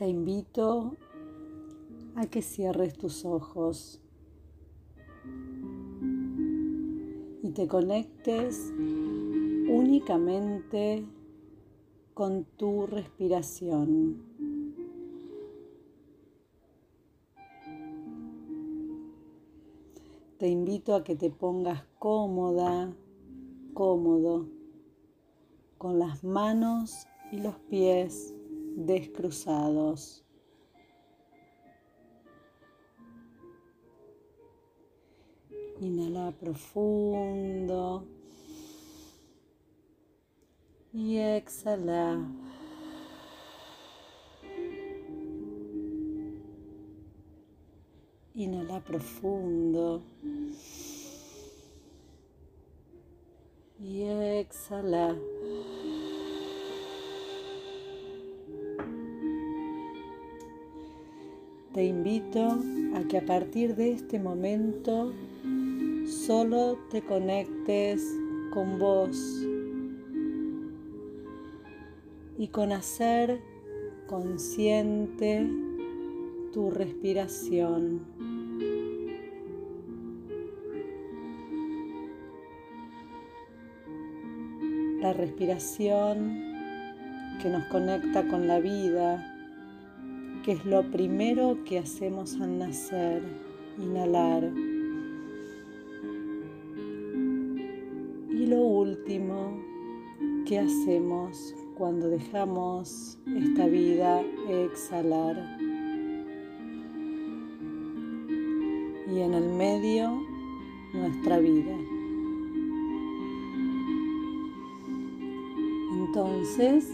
Te invito a que cierres tus ojos y te conectes únicamente con tu respiración. Te invito a que te pongas cómoda, cómodo, con las manos y los pies descruzados. Inhala profundo y exhala. Inhala profundo y exhala. Te invito a que a partir de este momento solo te conectes con vos y con hacer consciente tu respiración. La respiración que nos conecta con la vida, que es lo primero que hacemos al nacer, inhalar. Y lo último que hacemos cuando dejamos esta vida exhalar. Y en el medio nuestra vida. Entonces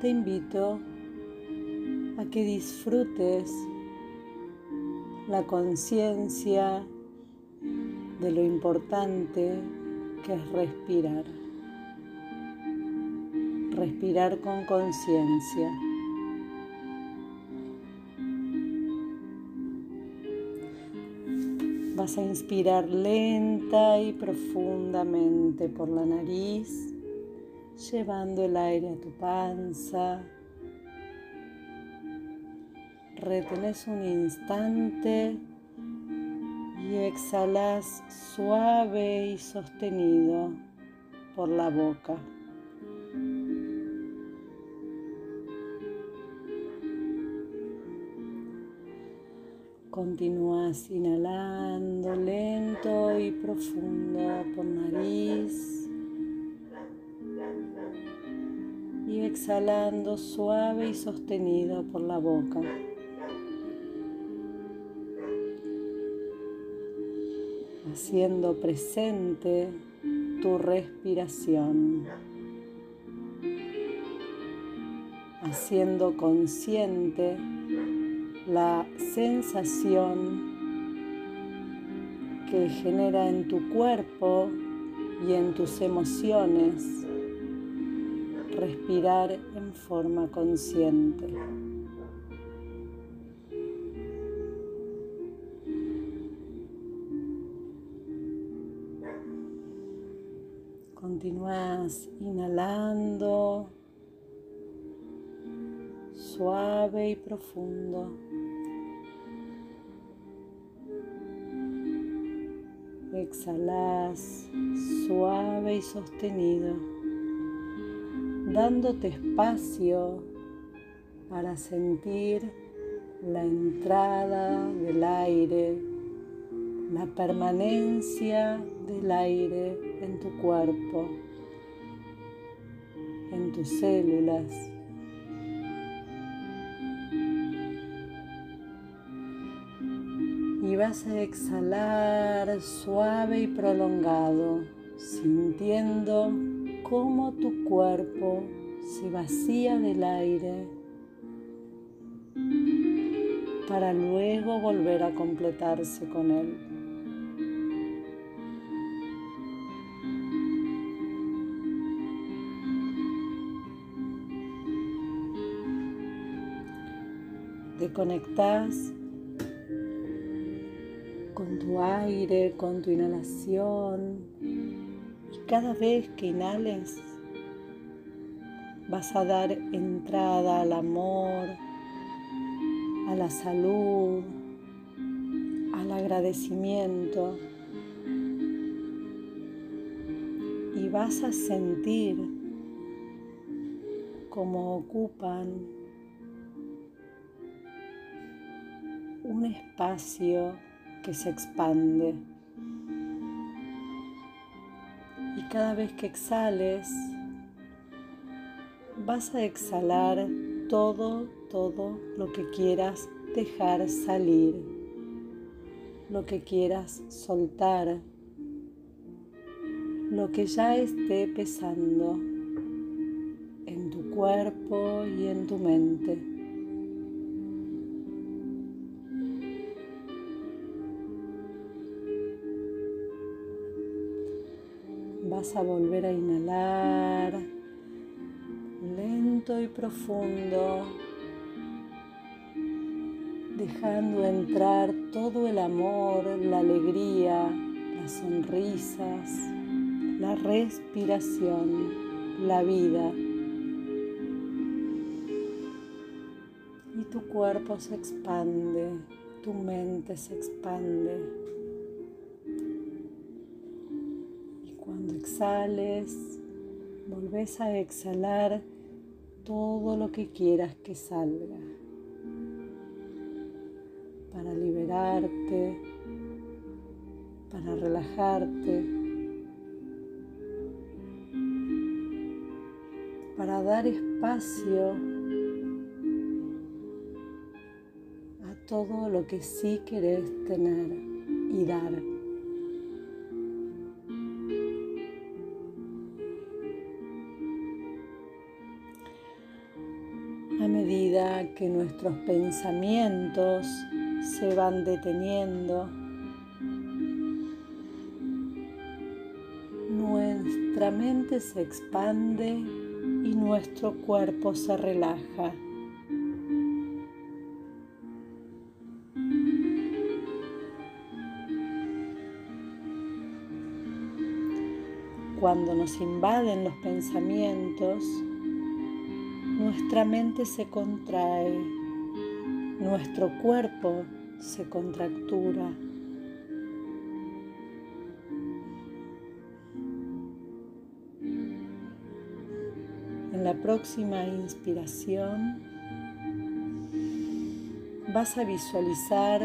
te invito a que disfrutes la conciencia de lo importante que es respirar. Respirar con conciencia. Vas a inspirar lenta y profundamente por la nariz, llevando el aire a tu panza retenés un instante y exhalas suave y sostenido por la boca. Continúas inhalando lento y profundo por nariz y exhalando suave y sostenido por la boca. Haciendo presente tu respiración, haciendo consciente la sensación que genera en tu cuerpo y en tus emociones respirar en forma consciente. Continúas inhalando suave y profundo. Exhalas suave y sostenido, dándote espacio para sentir la entrada del aire, la permanencia del aire en tu cuerpo, en tus células. Y vas a exhalar suave y prolongado, sintiendo cómo tu cuerpo se vacía del aire para luego volver a completarse con él. Te conectas con tu aire, con tu inhalación y cada vez que inhales vas a dar entrada al amor, a la salud, al agradecimiento. Y vas a sentir cómo ocupan un espacio que se expande. Y cada vez que exhales, vas a exhalar todo, todo lo que quieras dejar salir, lo que quieras soltar, lo que ya esté pesando en tu cuerpo y en tu mente. Vas a volver a inhalar lento y profundo, dejando entrar todo el amor, la alegría, las sonrisas, la respiración, la vida. Y tu cuerpo se expande, tu mente se expande. Exhales, volvés a exhalar todo lo que quieras que salga para liberarte, para relajarte, para dar espacio a todo lo que sí querés tener y dar. Que nuestros pensamientos se van deteniendo, nuestra mente se expande y nuestro cuerpo se relaja. Cuando nos invaden los pensamientos, nuestra mente se contrae, nuestro cuerpo se contractura. En la próxima inspiración vas a visualizar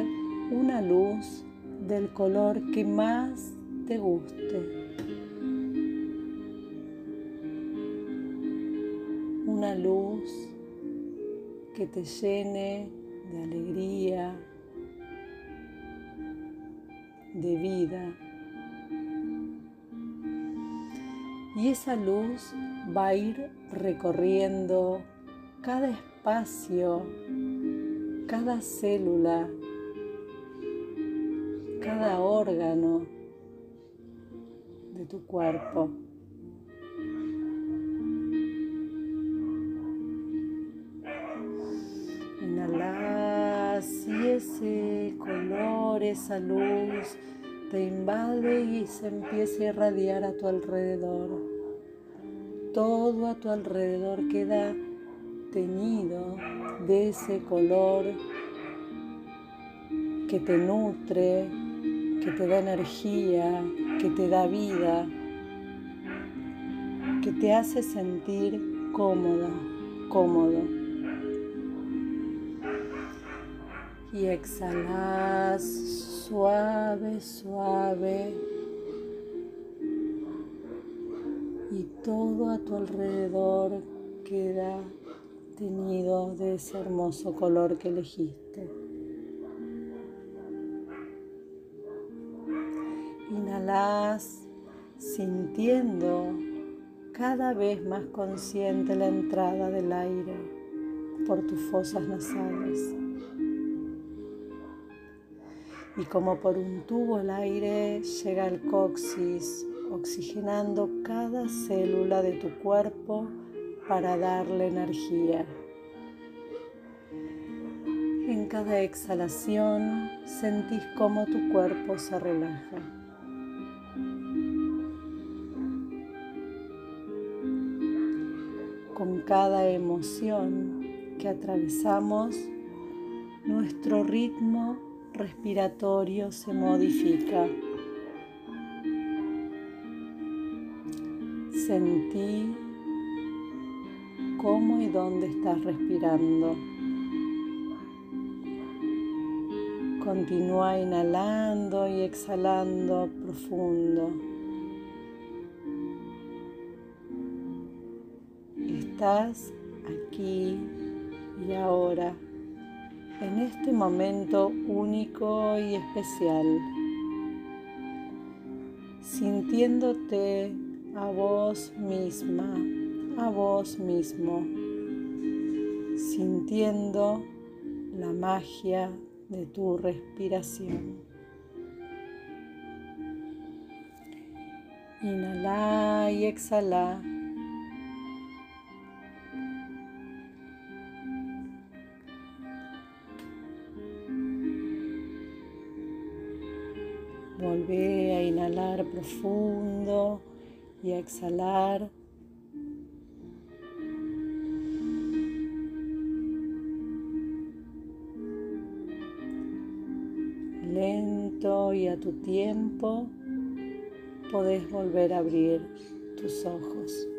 una luz del color que más te guste. Luz que te llene de alegría, de vida. Y esa luz va a ir recorriendo cada espacio, cada célula, cada órgano de tu cuerpo. Esa luz te invade y se empieza a irradiar a tu alrededor. Todo a tu alrededor queda teñido de ese color que te nutre, que te da energía, que te da vida, que te hace sentir cómoda, cómodo. Y exhalas suave, suave. Y todo a tu alrededor queda teñido de ese hermoso color que elegiste. Inhalas sintiendo cada vez más consciente la entrada del aire por tus fosas nasales y como por un tubo el aire llega al coxis, oxigenando cada célula de tu cuerpo para darle energía. En cada exhalación sentís cómo tu cuerpo se relaja. Con cada emoción que atravesamos, nuestro ritmo respiratorio se modifica. Sentí cómo y dónde estás respirando. Continúa inhalando y exhalando profundo. Estás aquí y ahora, en este momento único y especial, sintiéndote a vos misma, a vos mismo, sintiendo la magia de tu respiración. Inhala y exhala. Profundo y a exhalar. Lento y a tu tiempo podés volver a abrir tus ojos.